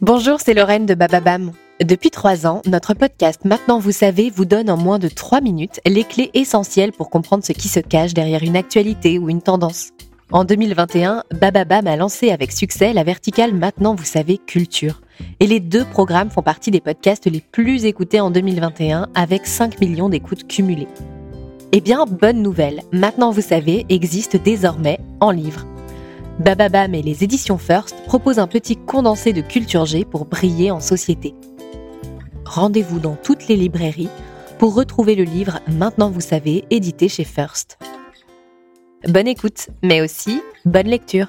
Bonjour, c'est Lorraine de Bababam. Depuis trois ans, notre podcast Maintenant vous savez vous donne en moins de trois minutes les clés essentielles pour comprendre ce qui se cache derrière une actualité ou une tendance. En 2021, Bababam a lancé avec succès la verticale Maintenant vous savez culture. Et les deux programmes font partie des podcasts les plus écoutés en 2021 avec 5 millions d'écoutes cumulées. Eh bien, bonne nouvelle, Maintenant vous savez existe désormais en livre. Bababam et les éditions First proposent un petit condensé de culture G pour briller en société. Rendez-vous dans toutes les librairies pour retrouver le livre Maintenant vous savez, édité chez First. Bonne écoute, mais aussi bonne lecture.